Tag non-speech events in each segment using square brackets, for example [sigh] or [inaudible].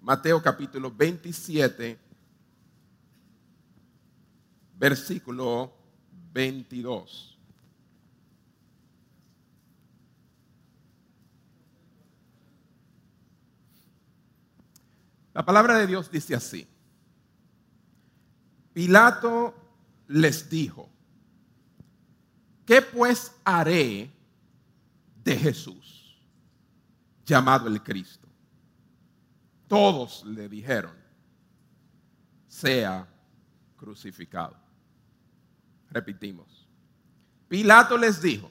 Mateo capítulo 27, versículo 22. La palabra de Dios dice así. Pilato les dijo, ¿qué pues haré de Jesús, llamado el Cristo? Todos le dijeron, sea crucificado. Repetimos. Pilato les dijo,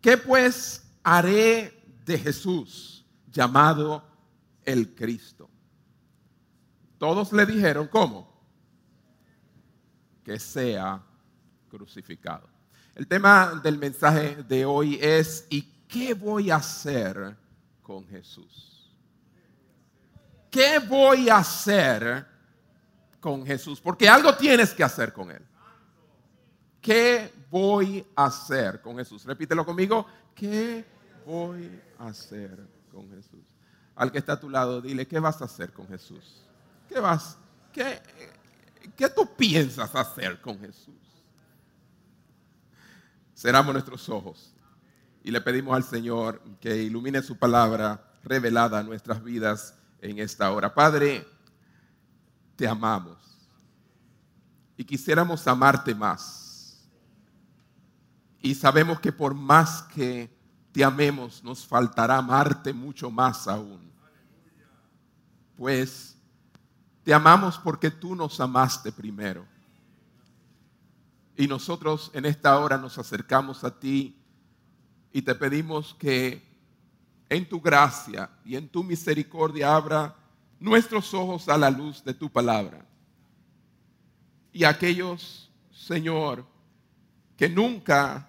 ¿qué pues haré de Jesús, llamado el Cristo? Todos le dijeron, ¿cómo? Que sea crucificado. El tema del mensaje de hoy es, ¿y qué voy a hacer con Jesús? ¿Qué voy a hacer con Jesús? Porque algo tienes que hacer con Él. ¿Qué voy a hacer con Jesús? Repítelo conmigo. ¿Qué voy a hacer con Jesús? Al que está a tu lado, dile, ¿qué vas a hacer con Jesús? ¿Qué vas? ¿Qué, qué tú piensas hacer con Jesús? Cerramos nuestros ojos y le pedimos al Señor que ilumine su palabra revelada a nuestras vidas en esta hora. Padre, te amamos y quisiéramos amarte más. Y sabemos que por más que te amemos, nos faltará amarte mucho más aún. Pues te amamos porque tú nos amaste primero. Y nosotros en esta hora nos acercamos a ti y te pedimos que en tu gracia y en tu misericordia abra nuestros ojos a la luz de tu palabra. Y aquellos, Señor, que nunca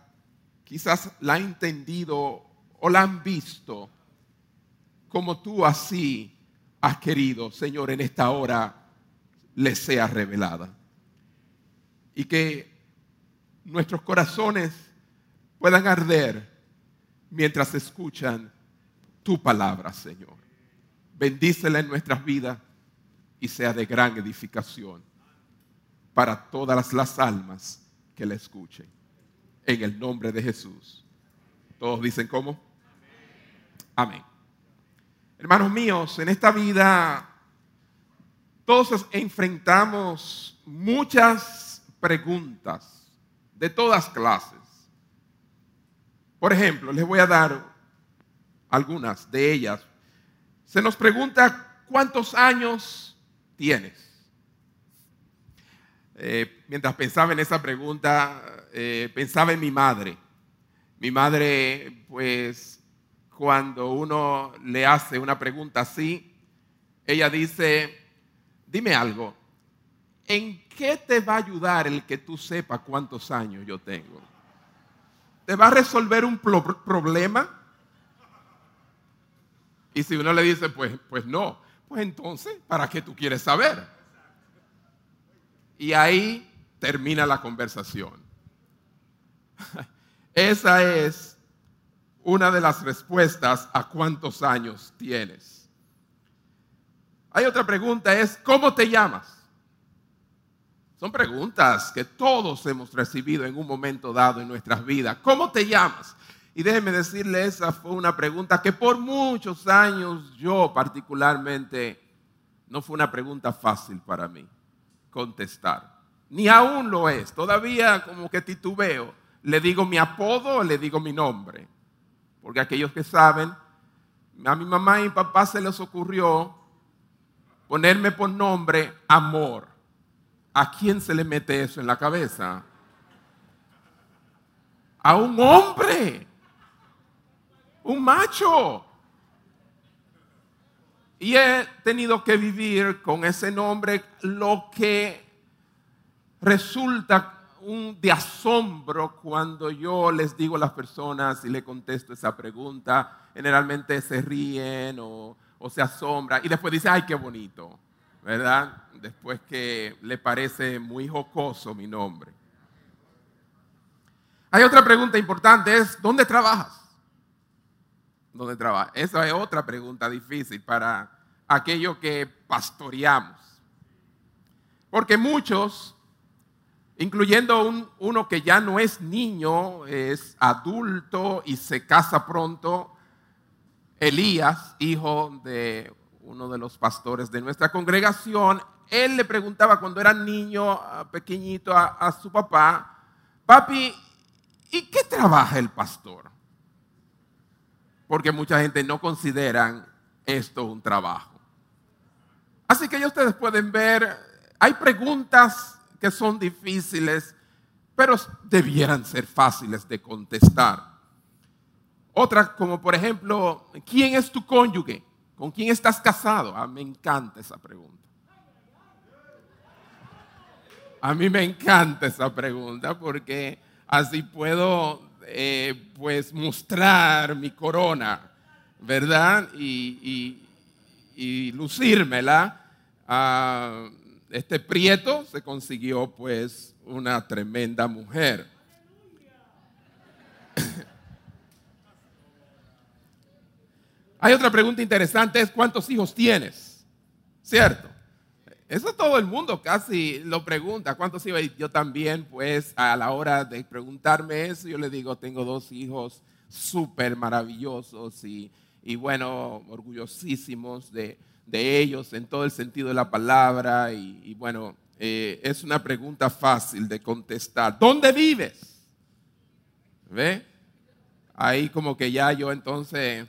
quizás la han entendido o la han visto como tú así has querido, Señor, en esta hora les sea revelada. Y que nuestros corazones puedan arder mientras escuchan tu palabra, Señor. Bendícela en nuestras vidas y sea de gran edificación para todas las almas que la escuchen. En el nombre de Jesús. Todos dicen cómo. Amén. Hermanos míos, en esta vida todos enfrentamos muchas preguntas de todas clases. Por ejemplo, les voy a dar algunas de ellas. Se nos pregunta cuántos años tienes. Eh, mientras pensaba en esa pregunta, eh, pensaba en mi madre. Mi madre, pues, cuando uno le hace una pregunta así, ella dice, dime algo, ¿en qué te va a ayudar el que tú sepas cuántos años yo tengo? ¿Te va a resolver un problema? Y si uno le dice, pues, pues no, pues entonces, ¿para qué tú quieres saber? Y ahí termina la conversación. [laughs] Esa es una de las respuestas a cuántos años tienes. Hay otra pregunta, es ¿cómo te llamas? Son preguntas que todos hemos recibido en un momento dado en nuestras vidas. ¿Cómo te llamas? Y déjeme decirle, esa fue una pregunta que por muchos años yo particularmente no fue una pregunta fácil para mí contestar. Ni aún lo es. Todavía como que titubeo. Le digo mi apodo o le digo mi nombre. Porque aquellos que saben, a mi mamá y mi papá se les ocurrió ponerme por nombre amor. ¿A quién se le mete eso en la cabeza? A un hombre, un macho. Y he tenido que vivir con ese nombre lo que resulta un de asombro cuando yo les digo a las personas y le contesto esa pregunta. Generalmente se ríen o, se asombran y después dicen, ay, qué bonito, ¿verdad? Después que le parece muy jocoso mi nombre. Hay otra pregunta importante, es, ¿dónde trabajas? ¿Dónde trabajas? Esa es otra pregunta difícil para aquello que pastoreamos. Porque muchos, incluyendo uno que ya no es niño, es adulto y se casa pronto, Elías, hijo de uno de los pastores de nuestra congregación, él le preguntaba cuando era niño, pequeñito, a, su papá, papi, ¿y qué trabaja el pastor? Porque mucha gente no considera esto un trabajo. Así que ya ustedes pueden ver, hay preguntas que son difíciles, pero debieran ser fáciles de contestar. Otras como por ejemplo, ¿quién es tu cónyuge? ¿Con quién estás casado? Ah, me encanta esa pregunta. A mí me encanta esa pregunta porque así puedo eh, pues mostrar mi corona, ¿verdad? Y, lucírmela. Ah, este prieto se consiguió pues una tremenda mujer. [coughs] Hay otra pregunta interesante, es cuántos hijos tienes, ¿cierto? Eso todo el mundo casi lo pregunta, ¿cuántos hijos? Yo también, pues, a la hora de preguntarme eso, yo le digo, tengo dos hijos súper maravillosos y, bueno, orgullosísimos de, ellos en todo el sentido de la palabra. Y, bueno, eh, es una pregunta fácil de contestar. ¿Dónde vives? ¿Ve? Ahí como que ya yo entonces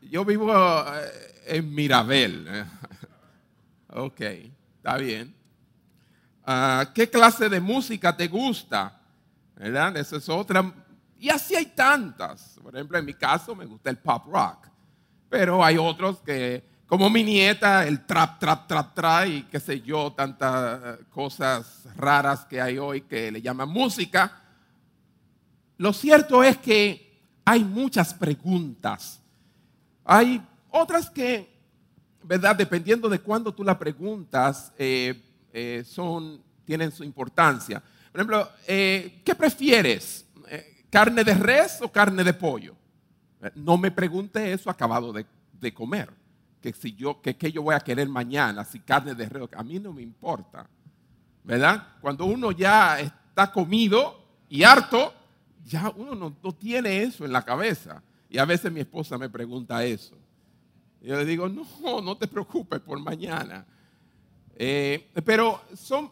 yo vivo eh, en Mirabel. Ok, está bien. Ah, ¿Qué clase de música te gusta? ¿Verdad? Esa es otra. Y así hay tantas. Por ejemplo, en mi caso me gusta el pop rock. Pero hay otros que, como mi nieta, el trap, trap, trap, trap y qué sé yo, tantas cosas raras que hay hoy que le llaman música. Lo cierto es que hay muchas preguntas hay otras que, ¿verdad? Dependiendo de cuándo tú la preguntas, eh, eh, son, tienen su importancia. Por ejemplo, eh, ¿qué prefieres? ¿Carne de res o carne de pollo? No me pregunte eso acabado de, comer. Que si yo, que yo voy a querer mañana, si carne de res, a mí no me importa. ¿Verdad? Cuando uno ya está comido y harto, ya uno no tiene eso en la cabeza. Y a veces mi esposa me pregunta eso. Yo le digo, no, no te preocupes por mañana. Eh, pero son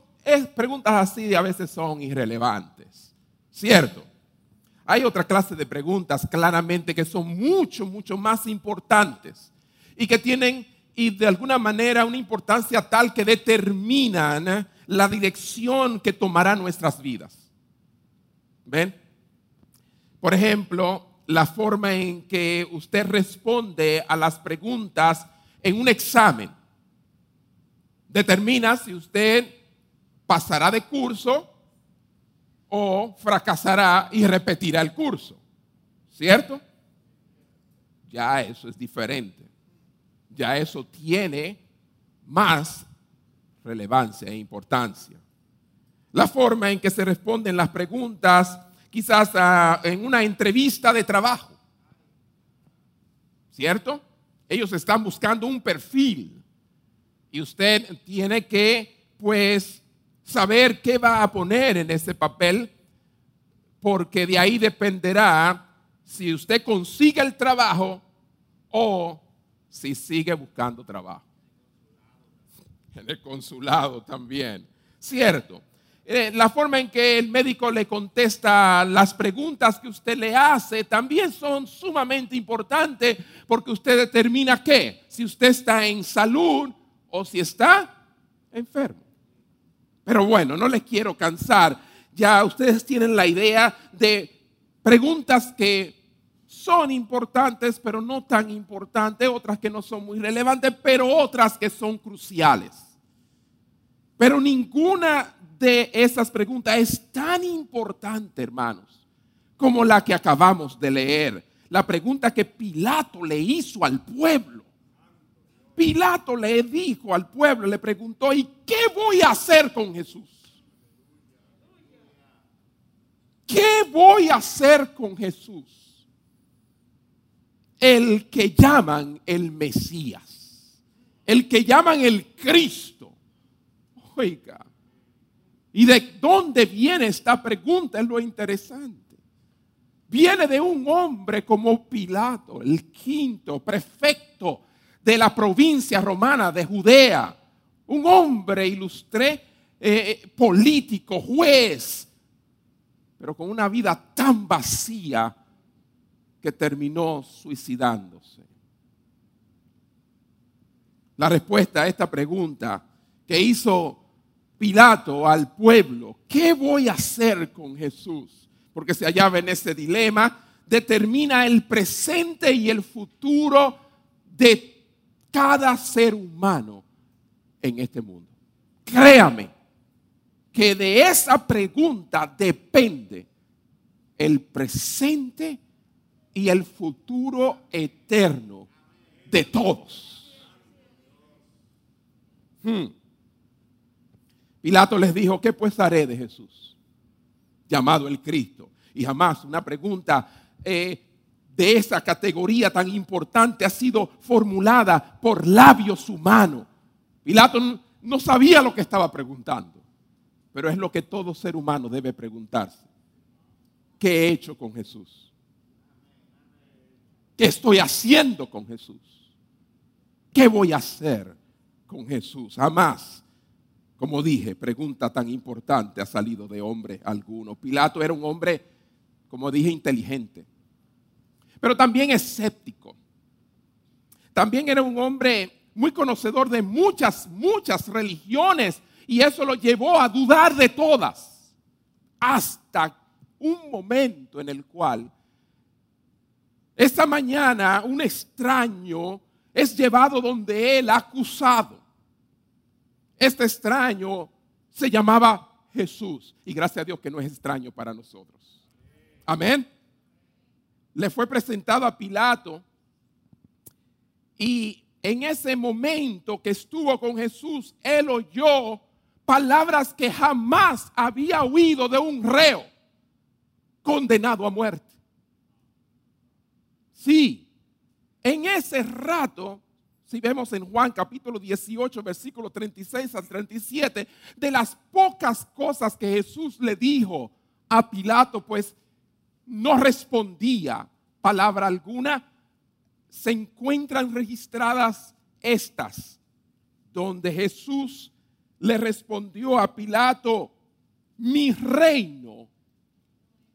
preguntas así a veces son irrelevantes. ¿Cierto? Hay otra clase de preguntas claramente que son mucho, mucho más importantes y que tienen y de alguna manera una importancia tal que determinan la dirección que tomará nuestras vidas. ¿Ven? Por ejemplo, la forma en que usted responde a las preguntas en un examen. Determina si usted pasará de curso o fracasará y repetirá el curso. ¿Cierto? Ya eso es diferente. Ya eso tiene más relevancia e importancia. La forma en que se responden las preguntas quizás ah, en una entrevista de trabajo. ¿Cierto? Ellos están buscando un perfil y usted tiene que, pues, saber qué va a poner en ese papel, porque de ahí dependerá si usted consigue el trabajo o si sigue buscando trabajo. En el consulado también. Cierto. Eh, la forma en que el médico le contesta las preguntas que usted le hace también son sumamente importantes porque usted determina qué, si usted está en salud o si está enfermo. Pero bueno, no les quiero cansar. Ya ustedes tienen la idea de preguntas que son importantes, pero no tan importantes, otras que no son muy relevantes, pero otras que son cruciales. Pero ninguna de esas preguntas es tan importante, hermanos, como la que acabamos de leer. La pregunta que Pilato le hizo al pueblo. Pilato le dijo al pueblo, le preguntó, ¿y qué voy a hacer con Jesús? ¿Qué voy a hacer con Jesús? el que llaman el Mesías, el que llaman el Cristo. Oiga, ¿y de dónde viene esta pregunta? Es lo interesante. Viene de un hombre como Pilato, el quinto prefecto de la provincia romana de Judea, un hombre ilustré, eh, eh, político, juez, pero con una vida tan vacía que terminó suicidándose. La respuesta a esta pregunta que hizo Pilato al pueblo, ¿qué voy a hacer con Jesús? Porque se hallaba en ese dilema, determina el presente y el futuro de cada ser humano en este mundo. Créame que de esa pregunta depende el presente y el futuro eterno de todos. Hmm. Pilato les dijo, ¿qué pues haré de Jesús? Llamado el Cristo. Y jamás una pregunta eh, de esa categoría tan importante ha sido formulada por labios humanos. Pilato no sabía lo que estaba preguntando, pero es lo que todo ser humano debe preguntarse. ¿Qué he hecho con Jesús? ¿Qué estoy haciendo con Jesús? ¿Qué voy a hacer con Jesús? Jamás, como dije, pregunta tan importante ha salido de hombre alguno. Pilato era un hombre, como dije, inteligente, pero también escéptico. También era un hombre muy conocedor de muchas, muchas religiones y eso lo llevó a dudar de todas hasta un momento en el cual esta mañana un extraño es llevado donde él acusado. Este extraño se llamaba Jesús. Y gracias a Dios que no es extraño para nosotros. Amén. Le fue presentado a Pilato. Y en ese momento que estuvo con Jesús, él oyó palabras que jamás había oído de un reo condenado a muerte. Sí, en ese rato, si vemos en Juan capítulo 18, versículo 36 al 37, de las pocas cosas que Jesús le dijo a Pilato, pues no respondía palabra alguna, se encuentran registradas estas, donde Jesús le respondió a Pilato, mi reino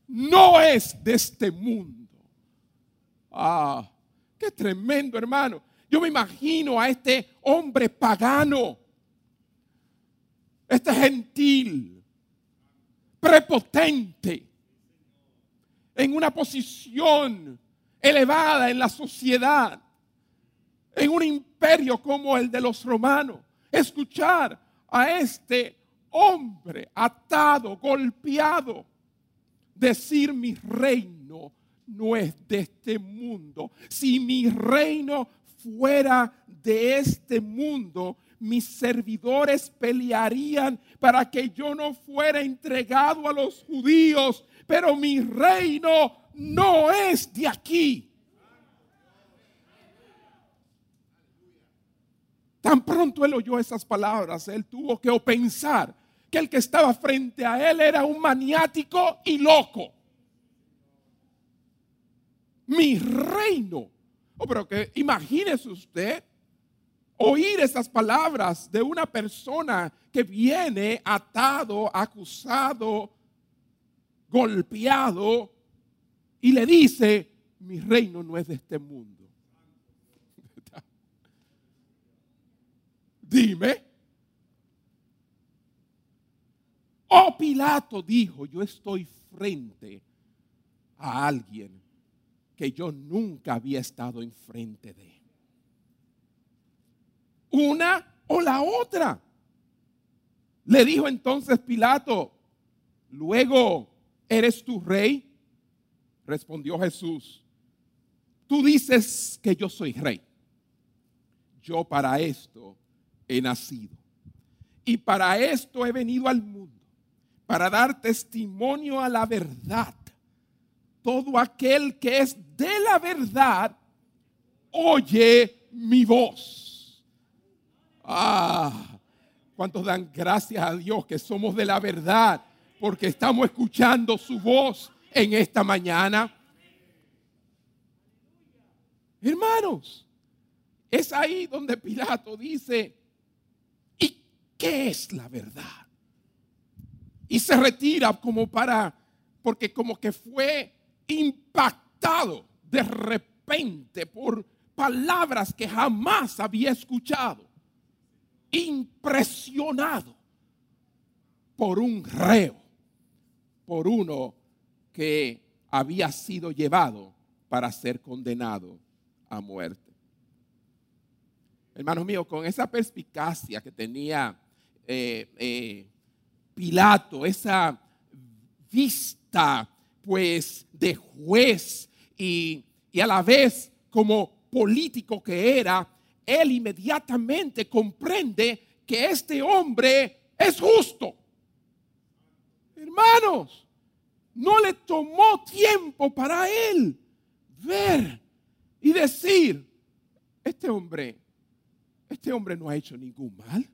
no es de este mundo. Ah, qué tremendo, hermano. Yo me imagino a este hombre pagano, este gentil, prepotente, en una posición elevada en la sociedad, en un imperio como el de los romanos, escuchar a este hombre atado, golpeado, decir mi reino no es de este mundo. Si mi reino fuera de este mundo, mis servidores pelearían para que yo no fuera entregado a los judíos, pero mi reino no es de aquí. Tan pronto él oyó esas palabras, él tuvo que pensar que el que estaba frente a él era un maniático y loco mi reino. Oh, pero que imagínese usted oír esas palabras de una persona que viene atado, acusado, golpeado y le dice, mi reino no es de este mundo. [laughs] Dime. Oh Pilato dijo, yo estoy frente a alguien que yo nunca había estado enfrente de. Una o la otra. Le dijo entonces Pilato, luego, ¿eres tu rey? Respondió Jesús, tú dices que yo soy rey. Yo para esto he nacido. Y para esto he venido al mundo, para dar testimonio a la verdad todo aquel que es de la verdad oye mi voz. Ah, ¿cuántos dan gracias a Dios que somos de la verdad? Porque estamos escuchando su voz en esta mañana. Hermanos, es ahí donde Pilato dice, ¿y qué es la verdad? Y se retira como para, porque como que fue impactado de repente por palabras que jamás había escuchado, impresionado por un reo, por uno que había sido llevado para ser condenado a muerte. Hermanos míos, con esa perspicacia que tenía eh, eh, Pilato, esa vista pues de juez y, y a la vez como político que era, él inmediatamente comprende que este hombre es justo. Hermanos, no le tomó tiempo para él ver y decir, este hombre, este hombre no ha hecho ningún mal.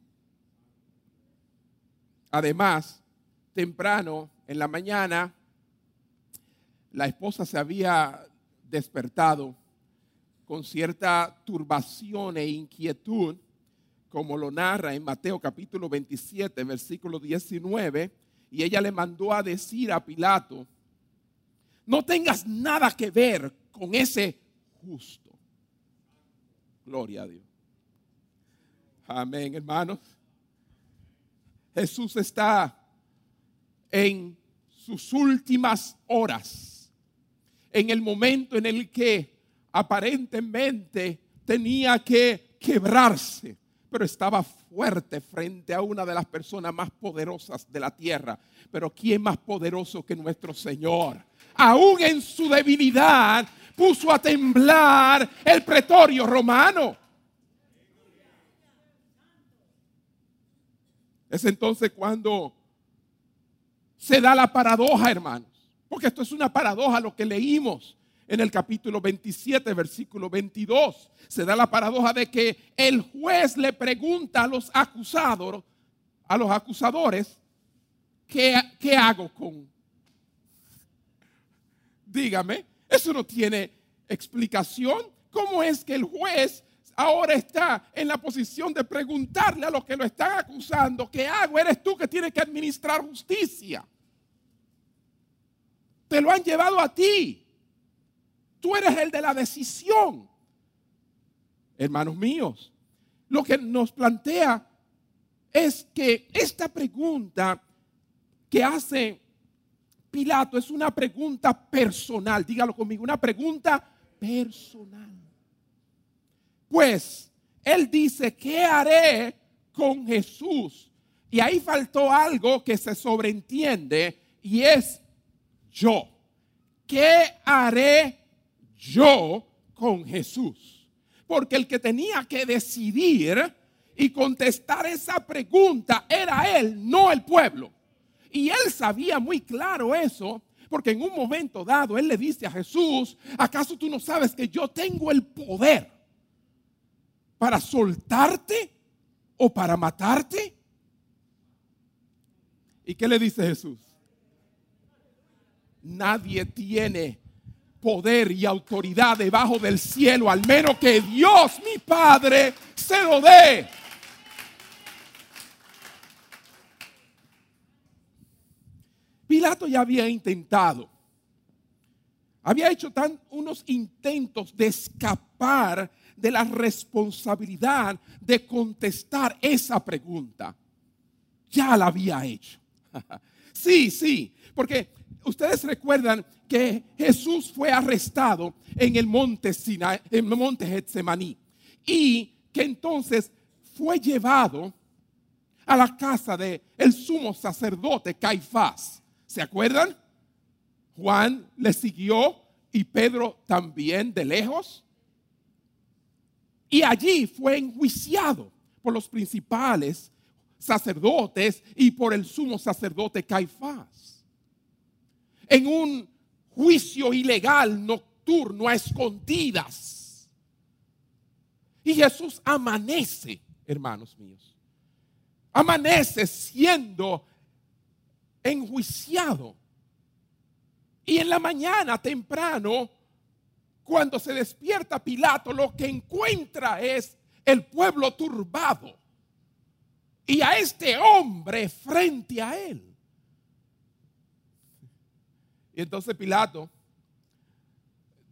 Además, temprano en la mañana, la esposa se había despertado con cierta turbación e inquietud, como lo narra en Mateo capítulo 27, versículo 19, y ella le mandó a decir a Pilato, no tengas nada que ver con ese justo. Gloria a Dios. Amén, hermanos. Jesús está en sus últimas horas, en el momento en el que aparentemente tenía que quebrarse, pero estaba fuerte frente a una de las personas más poderosas de la tierra. Pero ¿quién más poderoso que nuestro Señor? Aún en su debilidad puso a temblar el pretorio romano. Es entonces cuando se da la paradoja, hermanos. Porque esto es una paradoja lo que leímos en el capítulo 27, versículo 22. Se da la paradoja de que el juez le pregunta a los acusados, a los acusadores, ¿qué, qué hago con? Dígame, eso no tiene explicación. ¿Cómo es que el juez ahora está en la posición de preguntarle a los que lo están acusando, ¿qué hago? Eres tú que tienes que administrar justicia. Te lo han llevado a ti. Tú eres el de la decisión. Hermanos míos, lo que nos plantea es que esta pregunta que hace Pilato es una pregunta personal. Dígalo conmigo, una pregunta personal. Pues él dice, ¿qué haré con Jesús? Y ahí faltó algo que se sobreentiende y es yo. ¿Qué haré yo con Jesús. Porque el que tenía que decidir y contestar esa pregunta era él, no el pueblo. Y él sabía muy claro eso, porque en un momento dado él le dice a Jesús, ¿acaso tú no sabes que yo tengo el poder para soltarte o para matarte? ¿Y qué le dice Jesús? Nadie tiene poder y autoridad debajo del cielo, al menos que Dios, mi Padre, se lo dé. Pilato ya había intentado, había hecho tan unos intentos de escapar de la responsabilidad de contestar esa pregunta. Ya la había hecho. [laughs] sí, sí, porque ustedes recuerdan que Jesús fue arrestado en el monte Sinai, en el monte Getsemaní y que entonces fue llevado a la casa de el sumo sacerdote Caifás. ¿Se acuerdan? Juan le siguió y Pedro también de lejos. Y allí fue enjuiciado por los principales sacerdotes y por el sumo sacerdote Caifás. En un juicio ilegal nocturno a escondidas. Y Jesús amanece, hermanos míos. Amanece siendo enjuiciado. Y en la mañana temprano, cuando se despierta Pilato, lo que encuentra es el pueblo turbado. Y a este hombre frente a él. Y entonces Pilato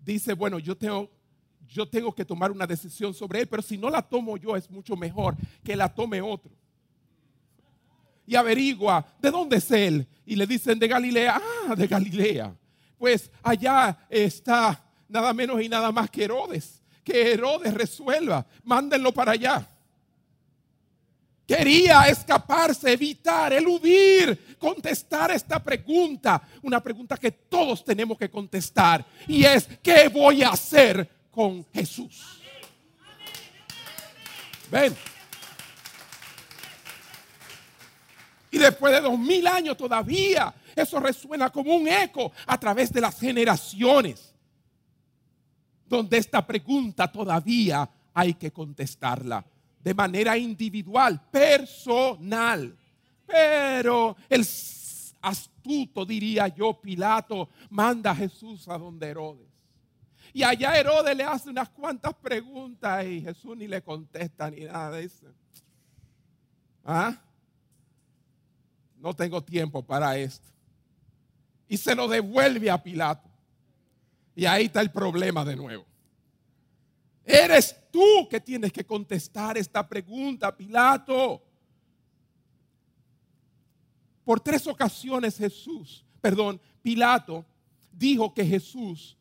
dice, bueno, yo tengo, yo tengo que tomar una decisión sobre él, pero si no la tomo yo es mucho mejor que la tome otro. Y averigua de dónde es él. Y le dicen de Galilea, ah, de Galilea. Pues allá está nada menos y nada más que Herodes. Que Herodes resuelva, mándenlo para allá. Quería escaparse, evitar, eludir, contestar esta pregunta. Una pregunta que todos tenemos que contestar. Y es, ¿qué voy a hacer con Jesús? Ven. Y después de dos mil años todavía eso resuena como un eco a través de las generaciones. Donde esta pregunta todavía hay que contestarla de manera individual, personal. Pero el astuto, diría yo, Pilato, manda a Jesús a donde Herodes. Y allá Herodes le hace unas cuantas preguntas y Jesús ni le contesta ni nada de eso. ¿Ah? No tengo tiempo para esto. Y se lo devuelve a Pilato. Y ahí está el problema de nuevo. Eres tú que tienes que contestar esta pregunta, Pilato. Por tres ocasiones Jesús, perdón, Pilato dijo que Jesús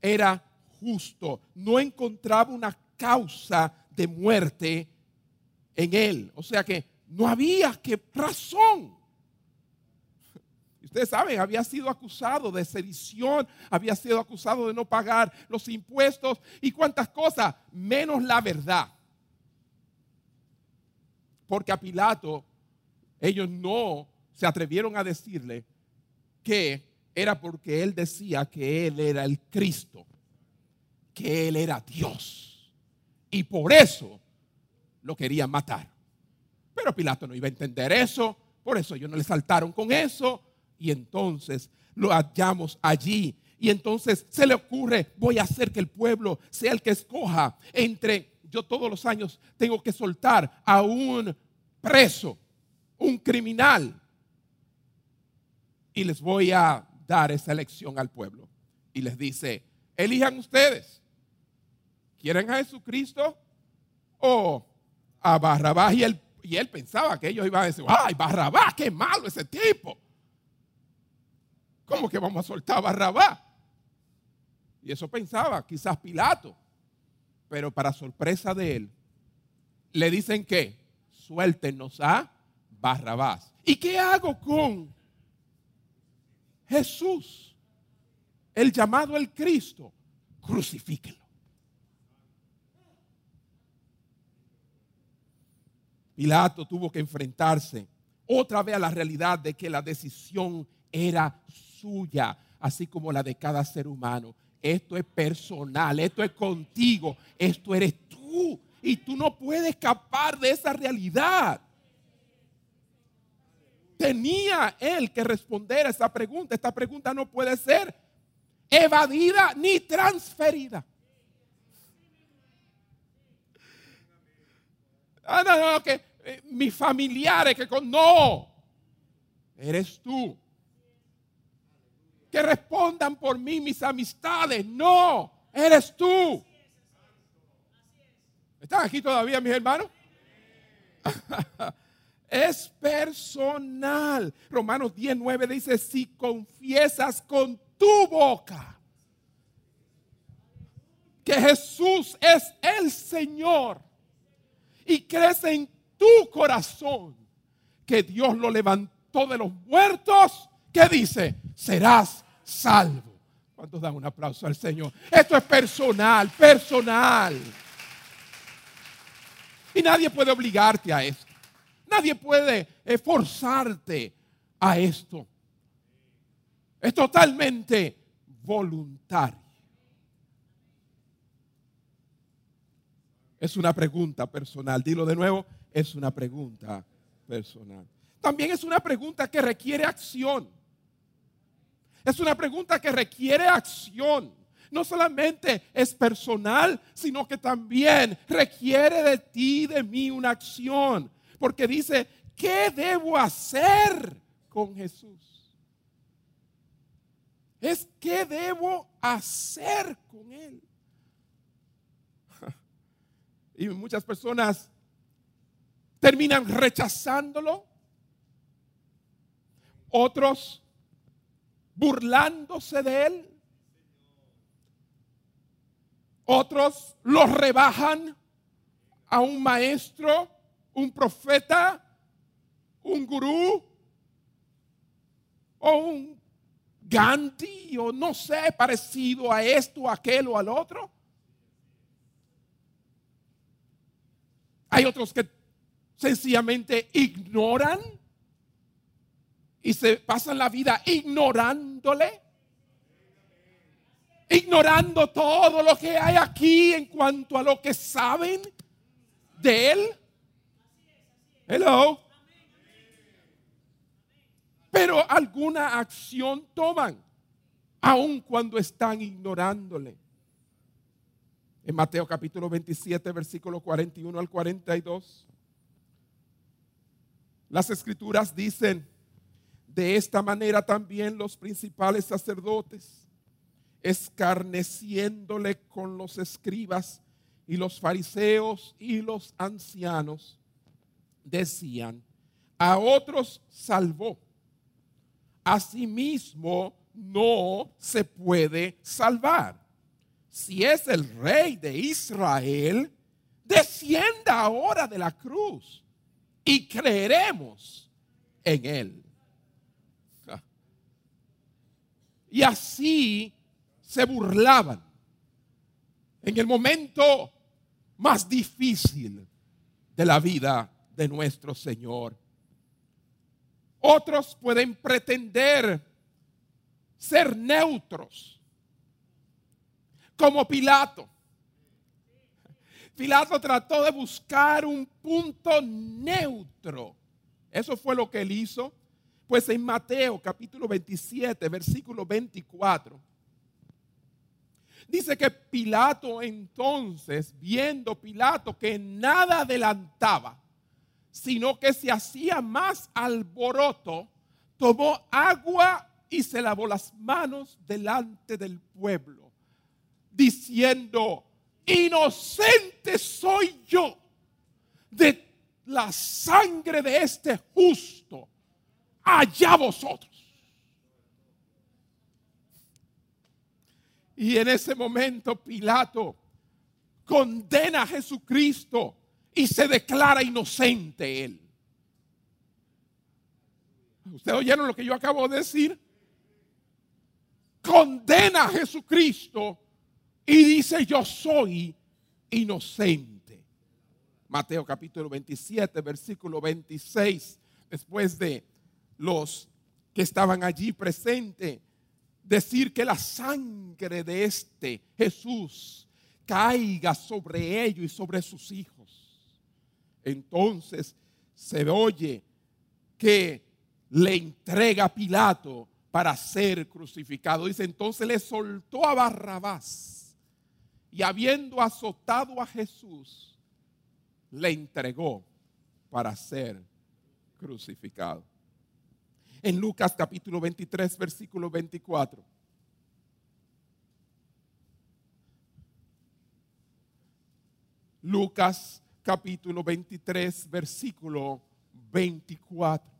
era justo. No encontraba una causa de muerte en él. O sea que no había que razón Ustedes saben, había sido acusado de sedición, había sido acusado de no pagar los impuestos y cuántas cosas, menos la verdad. Porque a Pilato ellos no se atrevieron a decirle que era porque él decía que él era el Cristo, que él era Dios. Y por eso lo querían matar. Pero Pilato no iba a entender eso, por eso ellos no le saltaron con eso y entonces lo hallamos allí. Y entonces se le ocurre, voy a hacer que el pueblo sea el que escoja entre, yo todos los años tengo que soltar a un preso, un criminal. Y les voy a dar esa elección al pueblo. Y les dice, elijan ustedes. ¿Quieren a Jesucristo o a Barrabás? Y él, y él pensaba que ellos iban a decir, ay, Barrabás, qué malo ese tipo. ¿Cómo que vamos a soltar a Barrabá? Y eso pensaba quizás Pilato. Pero para sorpresa de él, le dicen que suéltenos a Barrabás. ¿Y qué hago con Jesús? El llamado el Cristo. Crucifíquenlo. Pilato tuvo que enfrentarse otra vez a la realidad de que la decisión era suya, así como la de cada ser humano. Esto es personal, esto es contigo, esto eres tú. Y tú no puedes escapar de esa realidad. Tenía él que responder a esa pregunta. Esta pregunta no puede ser evadida ni transferida. Ah, no, no, que eh, mis familiares que con no, eres tú que respondan por mí mis amistades. No, eres tú. ¿Están aquí todavía mis hermanos? [laughs] es personal. Romanos 19 dice, si confiesas con tu boca que Jesús es el Señor y crees en tu corazón que Dios lo levantó de los muertos, ¿qué dice? Serás salvo. ¿Cuántos dan un aplauso al Señor? Esto es personal, personal. Y nadie puede obligarte a esto. Nadie puede forzarte a esto. Es totalmente voluntario. Es una pregunta personal. Dilo de nuevo, es una pregunta personal. También es una pregunta que requiere acción. Es una pregunta que requiere acción. No solamente es personal, sino que también requiere de ti, de mí, una acción. Porque dice, ¿qué debo hacer con Jesús? Es qué debo hacer con Él. [laughs] Y muchas personas terminan rechazándolo. Otros burlándose de Él. Otros lo rebajan a un maestro, un profeta, un gurú o un Gandhi o no sé, parecido a esto, aquel o al otro. Hay otros que sencillamente ignoran y se pasan la vida ignorándole, ignorando todo lo que hay aquí en cuanto a lo que saben de Él. Hello. Pero alguna acción toman, aun cuando están ignorándole. En Mateo capítulo 27, versículo 41 al 42, las escrituras dicen, de esta manera también los principales sacerdotes, escarneciéndole con los escribas y los fariseos y los ancianos, decían, a otros salvó, a sí mismo no se puede salvar. Si es el rey de Israel, descienda ahora de la cruz y creeremos en él. Y así se burlaban en el momento más difícil de la vida de nuestro Señor. Otros pueden pretender ser neutros, como Pilato. Pilato trató de buscar un punto neutro. Eso fue lo que él hizo. Pues en Mateo capítulo 27, versículo 24, dice que Pilato entonces, viendo Pilato que nada adelantaba, sino que se hacía más alboroto, tomó agua y se lavó las manos delante del pueblo, diciendo, inocente soy yo de la sangre de este justo allá vosotros. Y en ese momento Pilato condena a Jesucristo y se declara inocente él. ¿Ustedes oyeron lo que yo acabo de decir? Condena a Jesucristo y dice yo soy inocente. Mateo capítulo 27, versículo 26, después de los que estaban allí presentes, decir que la sangre de este Jesús caiga sobre ellos y sobre sus hijos. Entonces se oye que le entrega a Pilato para ser crucificado. Dice, entonces le soltó a Barrabás y habiendo azotado a Jesús, le entregó para ser crucificado en Lucas capítulo 23, versículo 24. Lucas capítulo 23, versículo 24.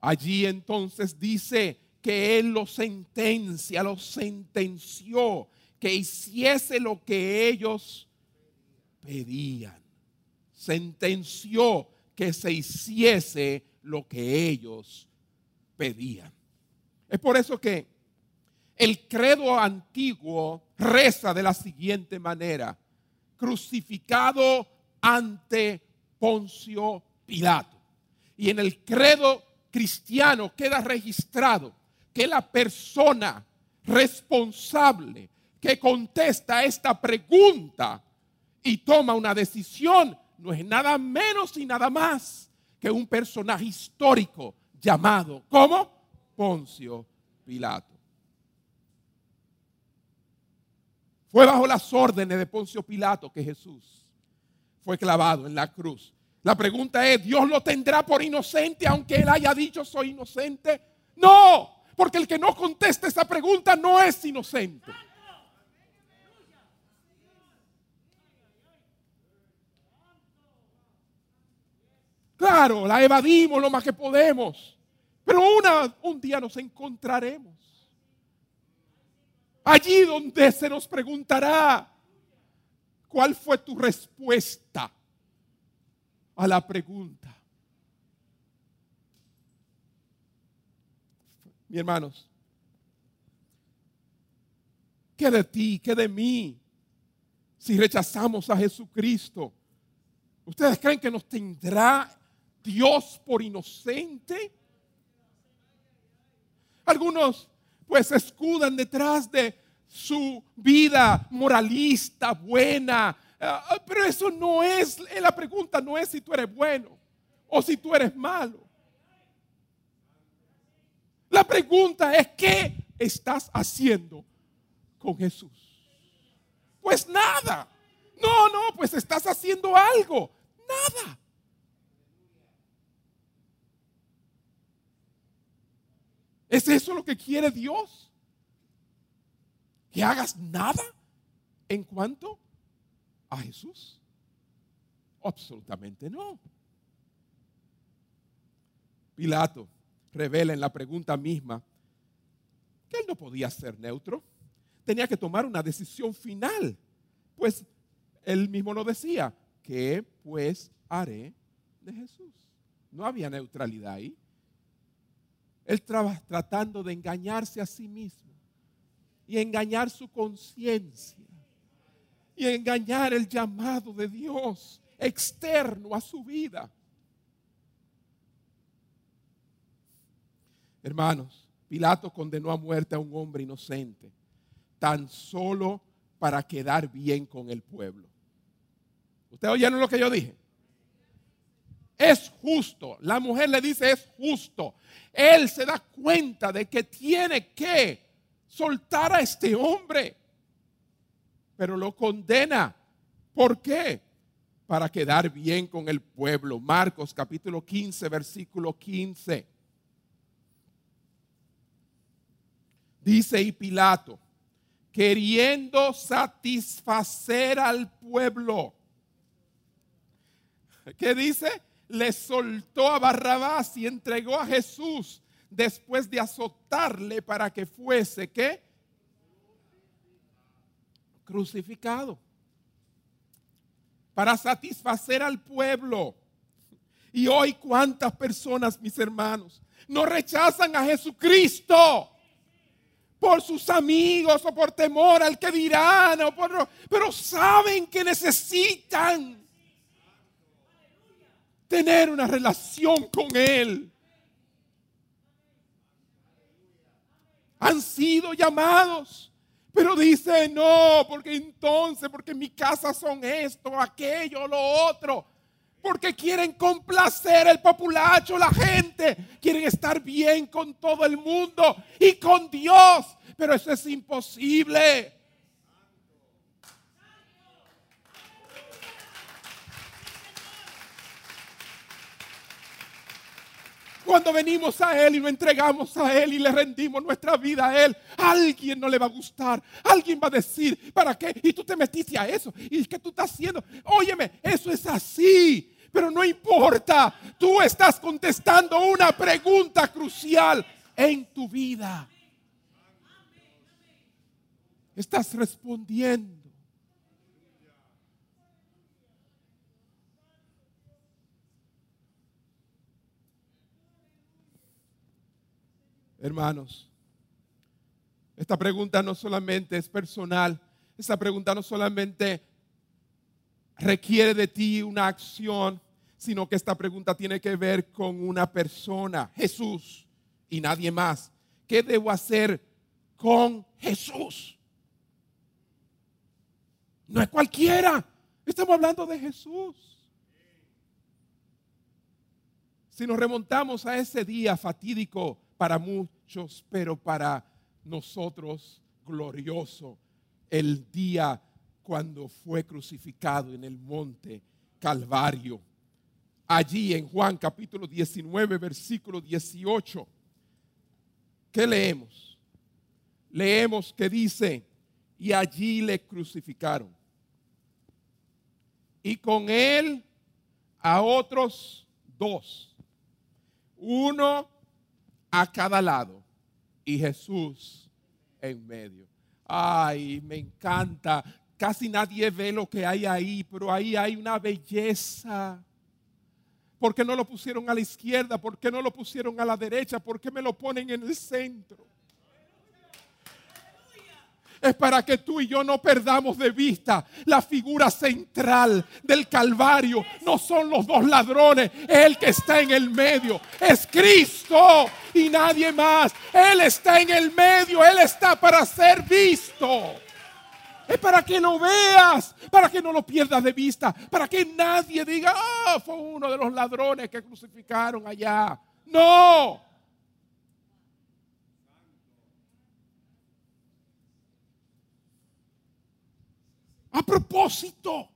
Allí entonces dice que Él lo sentencia, lo sentenció, que hiciese lo que ellos pedían. Sentenció que se hiciese lo que ellos pedían. Es por eso que el credo antiguo reza de la siguiente manera, crucificado ante Poncio Pilato. Y en el credo cristiano queda registrado que la persona responsable que contesta esta pregunta y toma una decisión no es nada menos y nada más que un personaje histórico llamado como Poncio Pilato. Fue bajo las órdenes de Poncio Pilato que Jesús fue clavado en la cruz. La pregunta es, ¿Dios lo tendrá por inocente aunque él haya dicho soy inocente? No, porque el que no contesta esa pregunta no es inocente. Claro, la evadimos lo más que podemos, pero una, un día nos encontraremos. Allí donde se nos preguntará, ¿cuál fue tu respuesta a la pregunta? Mi hermanos, ¿qué de ti, qué de mí si rechazamos a Jesucristo? ¿Ustedes creen que nos tendrá Dios por inocente. Algunos pues escudan detrás de su vida moralista, buena. Ah, pero eso no es, eh, la pregunta no es si tú eres bueno o si tú eres malo. La pregunta es, ¿qué estás haciendo con Jesús? Pues nada. No, no, pues estás haciendo algo. Nada. ¿Es eso lo que quiere Dios? ¿Que hagas nada en cuanto a Jesús? Absolutamente no. Pilato revela en la pregunta misma que él no podía ser neutro. Tenía que tomar una decisión final. Pues él mismo lo decía. ¿Qué pues haré de Jesús? No había neutralidad ahí. Él estaba tratando de engañarse a sí mismo y engañar su conciencia y engañar el llamado de Dios externo a su vida. Hermanos, Pilato condenó a muerte a un hombre inocente tan solo para quedar bien con el pueblo. ¿Ustedes oyeron lo que yo dije? Es justo. La mujer le dice es justo él se da cuenta de que tiene que soltar a este hombre, pero lo condena. ¿Por qué? Para quedar bien con el pueblo. Marcos capítulo 15, versículo 15. Dice y Pilato, queriendo satisfacer al pueblo. ¿Qué dice? Le soltó a Barrabás y entregó a Jesús después de azotarle para que fuese ¿qué? Crucificado. Para satisfacer al pueblo. Y hoy cuántas personas, mis hermanos, no rechazan a Jesucristo por sus amigos o por temor al que dirán, o por, pero saben que necesitan tener una relación con Él. Han sido llamados, pero dice no, porque entonces, porque mi casa son esto, aquello, lo otro. Porque quieren complacer el populacho, la gente. Quieren estar bien con todo el mundo y con Dios. Pero eso es imposible. Cuando venimos a Él y lo entregamos a Él y le rendimos nuestra vida a Él, alguien no le va a gustar. Alguien va a decir, ¿para qué? Y tú te metiste a eso. ¿Y qué tú estás haciendo? Óyeme, eso es así. Pero no importa. Tú estás contestando una pregunta crucial en tu vida. Estás respondiendo Hermanos, esta pregunta no solamente es personal, esta pregunta no solamente requiere de ti una acción, sino que esta pregunta tiene que ver con una persona, Jesús y nadie más, ¿qué debo hacer con Jesús? No es cualquiera. Estamos hablando de Jesús. Si nos remontamos a ese día fatídico para muchos, pero para nosotros glorioso, el día cuando fue crucificado en el monte Calvario. Allí en Juan capítulo 19, versículo 18, ¿qué leemos? Leemos que dice, y allí le crucificaron. Y con él a otros dos, uno a cada lado y Jesús en medio. Ay, me encanta. Casi nadie ve lo que hay ahí, pero ahí hay una belleza. ¿Por qué no lo pusieron a la izquierda? ¿Por qué no lo pusieron a la derecha? ¿Por qué me lo ponen en el centro? Es para que tú y yo no perdamos de vista la figura central del Calvario. No son los dos ladrones, es el que está en el medio. Es Cristo y nadie más. Él está en el medio, Él está para ser visto. Es para que lo veas, para que no lo pierdas de vista, para que nadie diga, ah, fue uno de los ladrones que crucificaron allá. No, a propósito.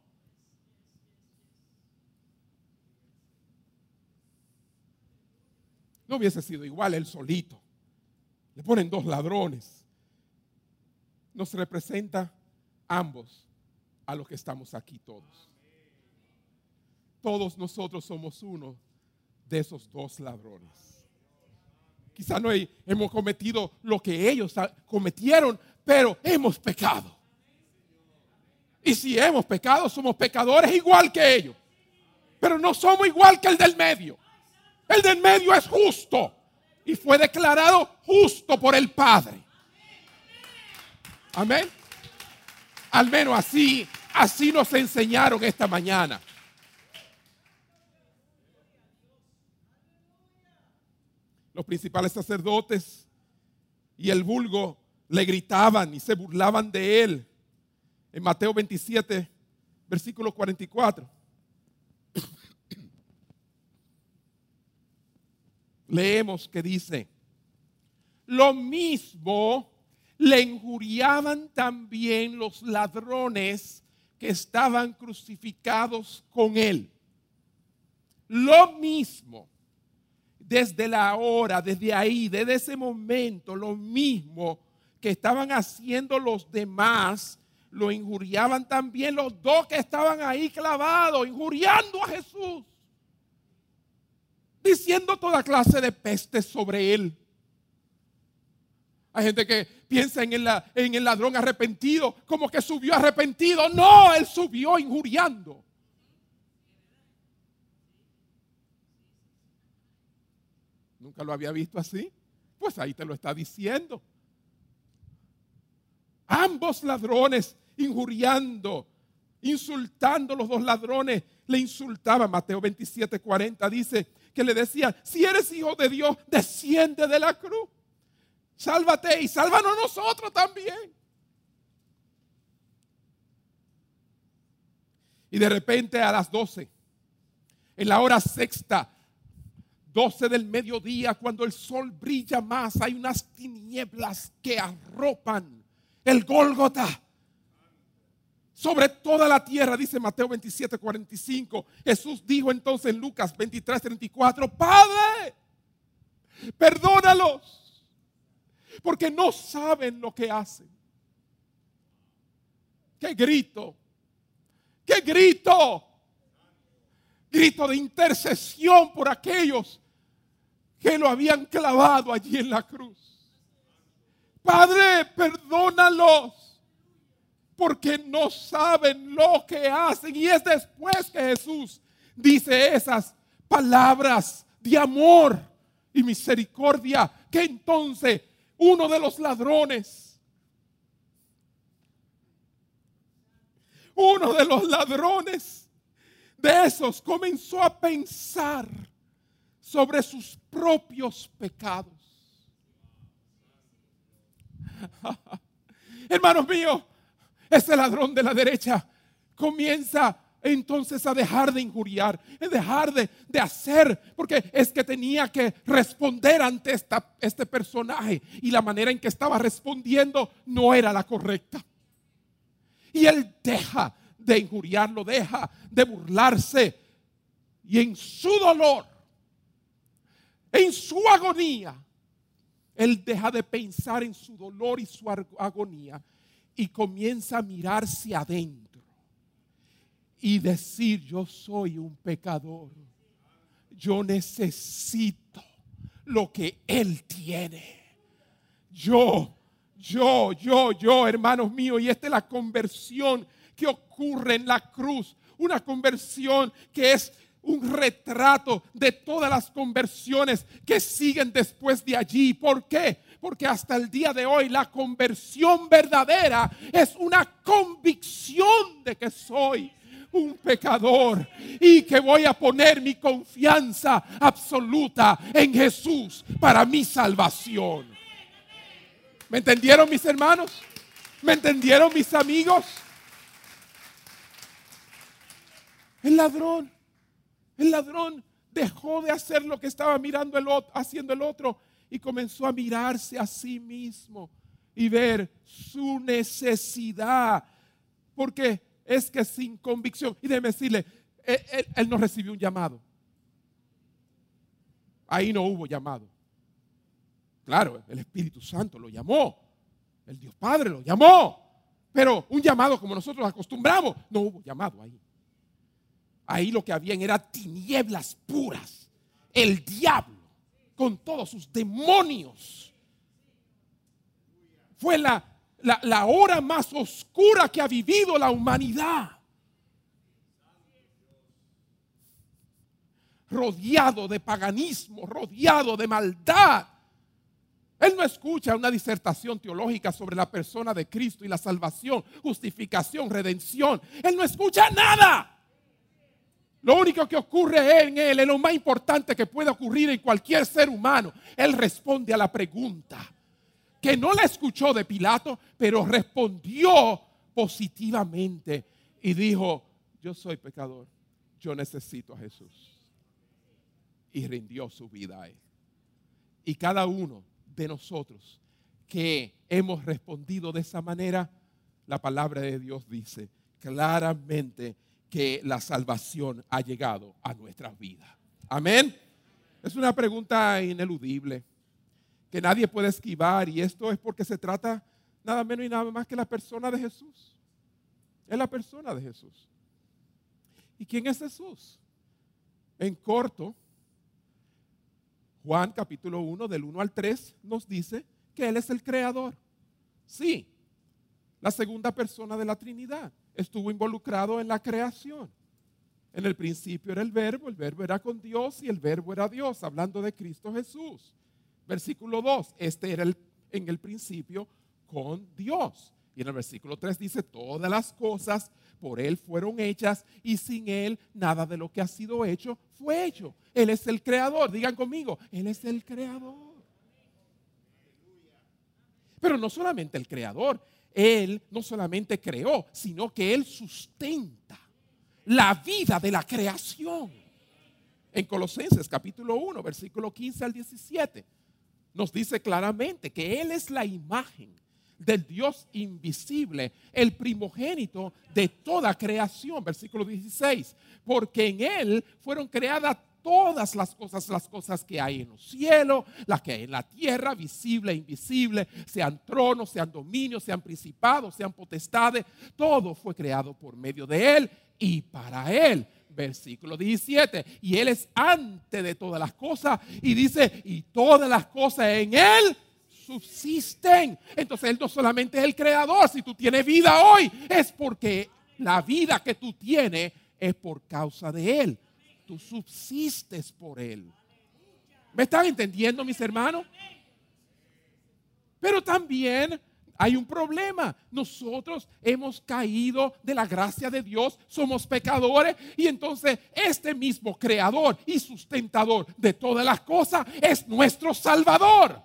No hubiese sido igual él solito. Le ponen dos ladrones. Nos representa ambos a los que estamos aquí todos. Todos nosotros somos uno de esos dos ladrones. Quizá no hemos cometido lo que ellos cometieron, pero hemos pecado. Y si hemos pecado, somos pecadores igual que ellos. Pero no somos igual que el del medio. El del medio es justo. Y fue declarado justo por el Padre. Amén. Al menos así, así nos enseñaron esta mañana. Los principales sacerdotes y el vulgo le gritaban y se burlaban de él en Mateo 27, versículo 44. [coughs] Leemos que dice, lo mismo le injuriaban también los ladrones que estaban crucificados con él. Lo mismo, desde la hora, desde ahí, desde ese momento, lo mismo que estaban haciendo los demás lo injuriaban también los dos que estaban ahí clavados, injuriando a Jesús, diciendo toda clase de pestes sobre él. Hay gente que piensa en el, en el ladrón arrepentido como que subió arrepentido. No, él subió injuriando. ¿Nunca lo había visto así? Pues ahí te lo está diciendo. Ambos ladrones injuriando, insultando a los dos ladrones, le insultaban. Mateo 27, 40 dice que le decía, si eres hijo de Dios, desciende de la cruz. Sálvate y sálvanos nosotros también. Y de repente a las 12, en la hora sexta, 12 del mediodía, cuando el sol brilla más, hay unas tinieblas que arropan el Gólgota. Sobre toda la tierra, dice Mateo 27, 45. Jesús dijo entonces en Lucas 23, 34, Padre, perdónalos, porque no saben lo que hacen. ¡Qué grito! ¡Qué grito! Grito de intercesión por aquellos que lo habían clavado allí en la cruz. Padre, perdónalos, porque no saben lo que hacen. Y es después que Jesús dice esas palabras de amor y misericordia, que entonces uno de los ladrones, uno de los ladrones de esos comenzó a pensar sobre sus propios pecados [laughs] Hermanos míos, ese ladrón de la derecha comienza entonces a dejar de injuriar, a dejar de, de, hacer, porque es que tenía que responder ante esta, este personaje y la manera en que estaba respondiendo no era la correcta. Y él deja de injuriarlo, deja de burlarse y en su dolor, en su agonía, él deja de pensar en su dolor y su agonía y comienza a mirarse adentro y decir, yo soy un pecador. Yo necesito lo que Él tiene. Yo, yo, yo, yo, hermanos míos, y esta es la conversión que ocurre en la cruz. Una conversión que es un retrato de todas las conversiones que siguen después de allí. ¿Por qué? Porque hasta el día de hoy la conversión verdadera es una convicción de que soy un pecador y que voy a poner mi confianza absoluta en Jesús para mi salvación. ¿Me entendieron mis hermanos? ¿Me entendieron mis amigos? El ladrón, el ladrón dejó de hacer lo que estaba mirando el otro, haciendo el otro y comenzó a mirarse a sí mismo y ver su necesidad. Porque es que sin convicción, y déjeme decirle, él, él no recibió un llamado. Ahí no hubo llamado. Claro, el Espíritu Santo lo llamó. El Dios Padre lo llamó. Pero un llamado como nosotros acostumbramos, no hubo llamado ahí. Ahí lo que habían era tinieblas puras. El diablo con todos sus demonios. Fue la, la, la hora más oscura que ha vivido la humanidad. Rodeado de paganismo, rodeado de maldad. Él no escucha una disertación teológica sobre la persona de Cristo y la salvación, justificación, redención. Él no escucha nada. Lo único que ocurre en él es lo más importante que puede ocurrir en cualquier ser humano. Él responde a la pregunta que no la escuchó de Pilato, pero respondió positivamente y dijo, yo soy pecador, yo necesito a Jesús. Y rindió su vida a él. Y cada uno de nosotros que hemos respondido de esa manera, la palabra de Dios dice claramente que la salvación ha llegado a nuestras vidas. Amén. Es una pregunta ineludible que nadie puede esquivar y esto es porque se trata nada menos y nada más que la persona de Jesús. Es la persona de Jesús. ¿Y quién es Jesús? En corto, Juan capítulo 1 del 1 al 3 nos dice que Él es el creador. Sí, la segunda persona de la Trinidad estuvo involucrado en la creación. En el principio era el verbo, el verbo era con Dios y el verbo era Dios, hablando de Cristo Jesús. Versículo 2, este era el, en el principio con Dios. Y en el versículo 3 dice, todas las cosas por Él fueron hechas y sin Él nada de lo que ha sido hecho fue hecho. Él es el creador, digan conmigo, Él es el creador. Pero no solamente el creador, él no solamente creó, sino que Él sustenta la vida de la creación. En Colosenses capítulo 1, versículo 15 al 17, nos dice claramente que Él es la imagen del Dios invisible, el primogénito de toda creación, versículo 16, porque en Él fueron creadas todas las cosas, las cosas que hay en los cielos, las que hay en la tierra, visible e invisible, sean tronos, sean dominios, sean principados, sean potestades, todo fue creado por medio de Él y para Él. Versículo 17, y Él es antes de todas las cosas y dice, y todas las cosas en Él subsisten. Entonces Él no solamente es el creador, si tú tienes vida hoy, es porque la vida que tú tienes es por causa de Él tú subsistes por Él. ¿Me están entendiendo, mis hermanos? Pero también hay un problema. Nosotros hemos caído de la gracia de Dios, somos pecadores y entonces este mismo creador y sustentador de todas las cosas es nuestro Salvador.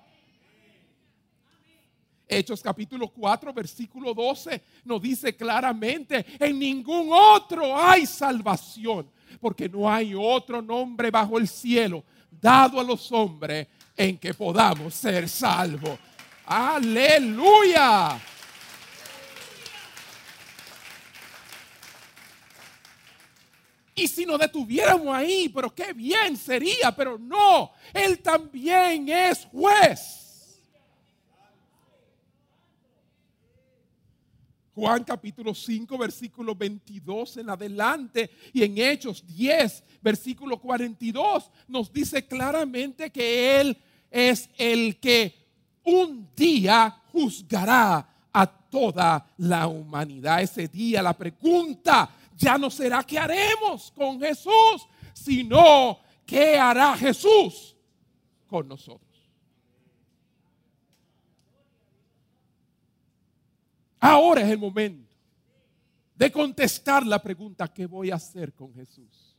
Hechos capítulo 4, versículo 12 nos dice claramente, en ningún otro hay salvación, porque no hay otro nombre bajo el cielo dado a los hombres en que podamos ser salvos. Aleluya. Y si nos detuviéramos ahí, pero qué bien sería, pero no, Él también es juez. Juan capítulo 5, versículo 22 en adelante y en Hechos 10, versículo 42 nos dice claramente que Él es el que un día juzgará a toda la humanidad. Ese día la pregunta ya no será qué haremos con Jesús, sino qué hará Jesús con nosotros. Ahora es el momento de contestar la pregunta, ¿qué voy a hacer con Jesús?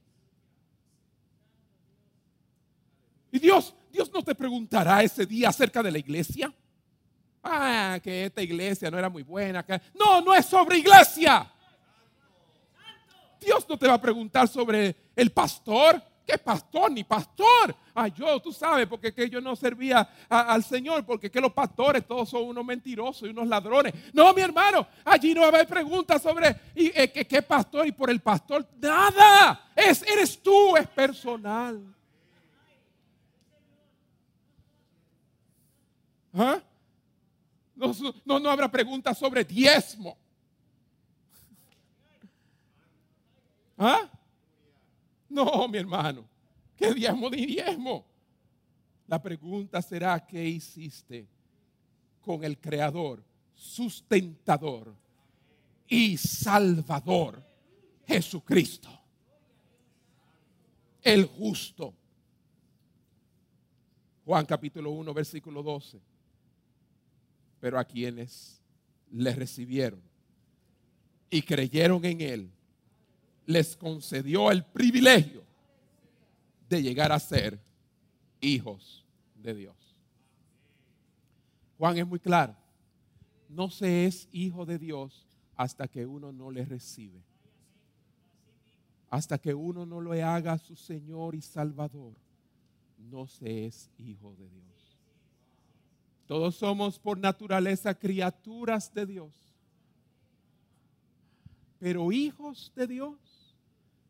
Y Dios, Dios no te preguntará ese día acerca de la iglesia. Ah, que esta iglesia no era muy buena. No, no es sobre iglesia. Dios no te va a preguntar sobre el pastor. ¿Qué pastor? Ni pastor. Ah, yo, tú sabes, porque que yo no servía al Señor, porque que los pastores todos son unos mentirosos y unos ladrones. No, mi hermano, allí no va a haber preguntas sobre y, eh, ¿qué, pastor y por el pastor. Nada. Es, eres tú, es personal. ¿Ah? No, no, no habrá preguntas sobre diezmo. ¿Ah? No, mi hermano. ¿Qué diezmo ni diezmo? La pregunta será, ¿qué hiciste con el Creador, sustentador y salvador, Jesucristo? El justo. Juan capítulo 1, versículo 12. Pero a quienes le recibieron y creyeron en Él, les concedió el privilegio de llegar a ser hijos de Dios. Juan es muy claro, no se es hijo de Dios hasta que uno no le recibe, hasta que uno no lo haga su Señor y Salvador, no se es hijo de Dios. Todos somos por naturaleza criaturas de Dios, pero hijos de Dios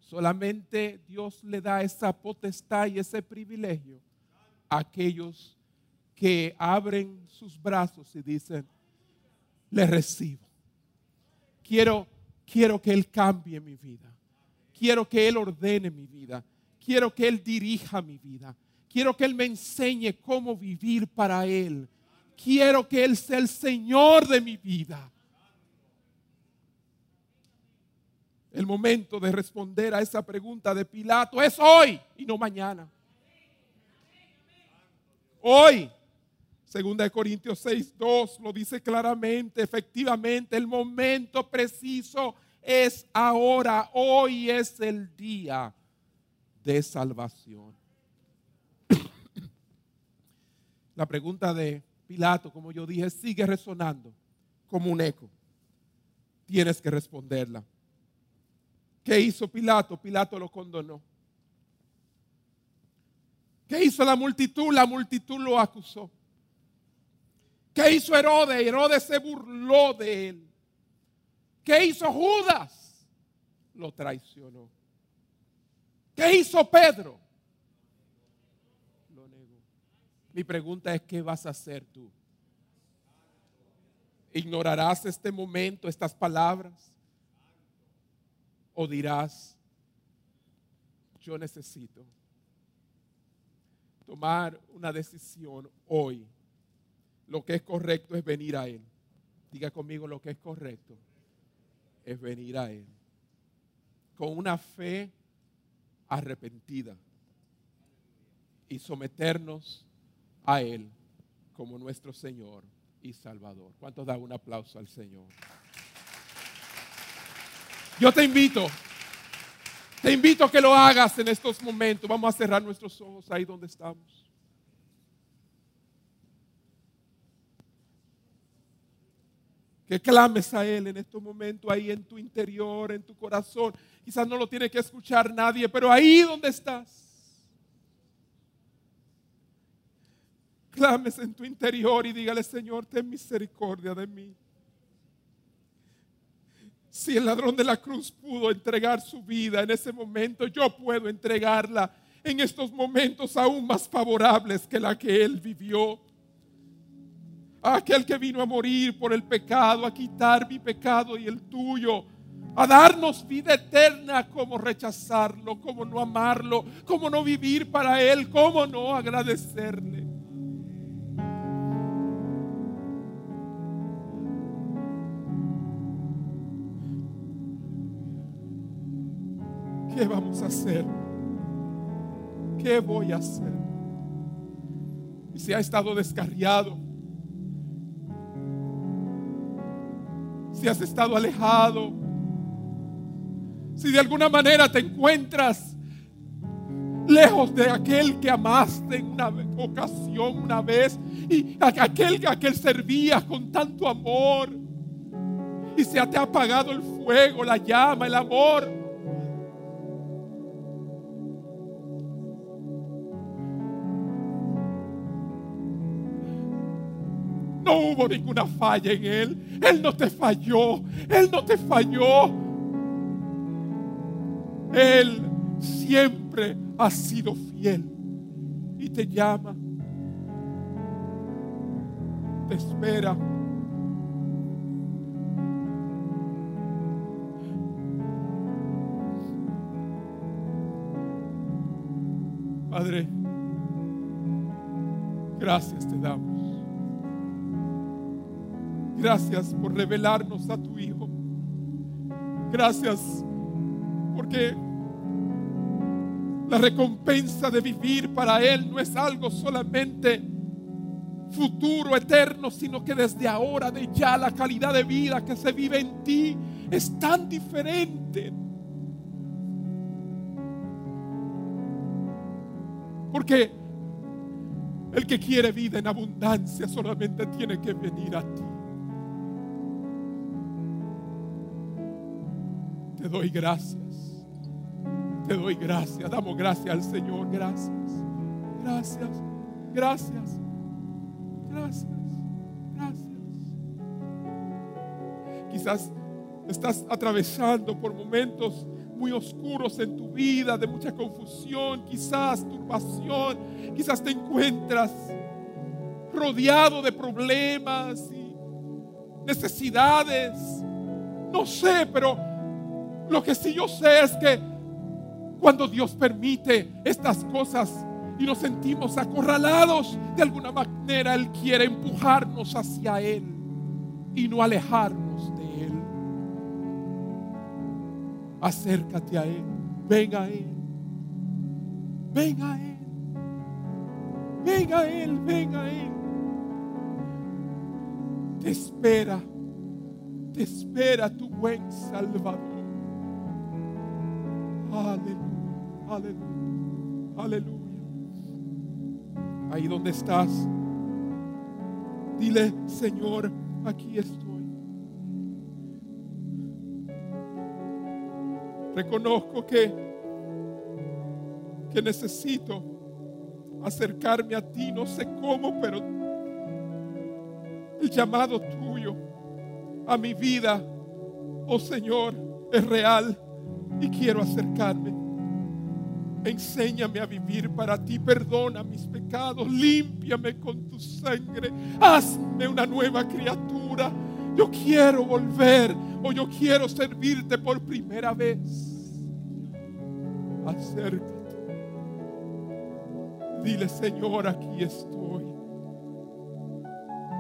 Solamente Dios le da esa potestad y ese privilegio a aquellos que abren sus brazos y dicen, le recibo. Quiero, quiero que Él cambie mi vida. Quiero que Él ordene mi vida. Quiero que Él dirija mi vida. Quiero que Él me enseñe cómo vivir para Él. Quiero que Él sea el Señor de mi vida. El momento de responder a esa pregunta de Pilato es hoy y no mañana. Hoy, segunda de Corintios 6, 2 lo dice claramente, efectivamente, el momento preciso es ahora, hoy es el día de salvación. La pregunta de Pilato, como yo dije, sigue resonando como un eco. Tienes que responderla. ¿Qué hizo Pilato? Pilato lo condonó. ¿Qué hizo la multitud? La multitud lo acusó. ¿Qué hizo Herodes? Herodes se burló de él. ¿Qué hizo Judas? Lo traicionó. ¿Qué hizo Pedro? Lo negó. Mi pregunta es, ¿qué vas a hacer tú? ¿Ignorarás este momento, estas palabras? O dirás, yo necesito tomar una decisión hoy. Lo que es correcto es venir a Él. Diga conmigo lo que es correcto es venir a Él. Con una fe arrepentida y someternos a Él como nuestro Señor y Salvador. ¿Cuántos dan un aplauso al Señor? Yo te invito, te invito a que lo hagas en estos momentos. Vamos a cerrar nuestros ojos ahí donde estamos. Que clames a Él en estos momentos, ahí en tu interior, en tu corazón. Quizás no lo tiene que escuchar nadie, pero ahí donde estás. Clames en tu interior y dígale, Señor, ten misericordia de mí. Si el ladrón de la cruz pudo entregar su vida en ese momento, yo puedo entregarla en estos momentos aún más favorables que la que él vivió. Aquel que vino a morir por el pecado, a quitar mi pecado y el tuyo, a darnos vida eterna, cómo rechazarlo, cómo no amarlo, cómo no vivir para Él, cómo no agradecerle. ¿Qué vamos a hacer? ¿Qué voy a hacer? Y si ha estado descarriado, si has estado alejado, si de alguna manera te encuentras lejos de aquel que amaste en una ocasión, una vez, y aquel, aquel servías con tanto amor, y se te ha apagado el fuego, la llama, el amor. No hubo ninguna falla en Él. Él no te falló. Él no te falló. Él siempre ha sido fiel y te llama. Te espera. Padre, gracias te damos. Gracias por revelarnos a tu Hijo. Gracias porque la recompensa de vivir para Él no es algo solamente futuro, eterno, sino que desde ahora, de ya, la calidad de vida que se vive en ti es tan diferente. Porque el que quiere vida en abundancia solamente tiene que venir a ti. Te doy gracias. Te doy gracias. Damos gracias al Señor. Gracias. Gracias. Gracias. Gracias. Gracias. Quizás estás atravesando por momentos muy oscuros en tu vida, de mucha confusión, quizás turbación, quizás te encuentras rodeado de problemas y necesidades. No sé, pero lo que sí yo sé es que cuando Dios permite estas cosas y nos sentimos acorralados, de alguna manera Él quiere empujarnos hacia Él y no alejarnos de Él. Acércate a Él, ven a Él, ven a Él, ven a Él, ven a Él. Te espera, te espera tu buen Salvador. Aleluya, aleluya, aleluya. Ahí donde estás, dile, Señor, aquí estoy. Reconozco que, que necesito acercarme a ti, no sé cómo, pero el llamado tuyo a mi vida, oh Señor, es real y quiero acercarme. Enséñame a vivir para ti, perdona mis pecados, límpiame con tu sangre, hazme una nueva criatura. Yo quiero volver o yo quiero servirte por primera vez. Acércate. Dile, Señor, aquí estoy.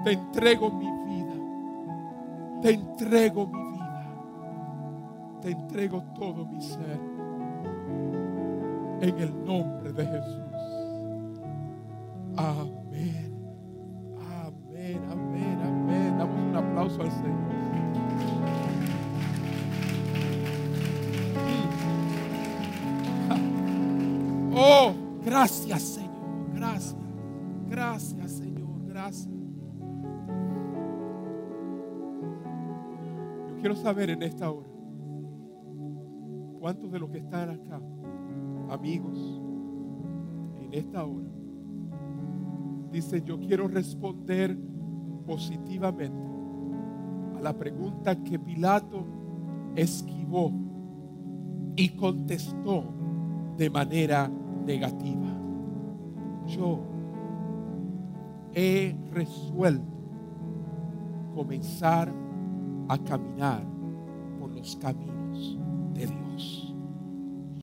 Te entrego mi vida. Te entrego mi te entrego todo mi ser. En el nombre de Jesús. Amén. Amén, amén, amén. Damos un aplauso al Señor. Oh, gracias Señor. Gracias. Gracias Señor. Gracias. quiero saber en esta hora, ¿cuántos de los que están acá, amigos, en esta hora, dicen, yo quiero responder positivamente a la pregunta que Pilato esquivó y contestó de manera negativa. Yo he resuelto comenzar a caminar por los caminos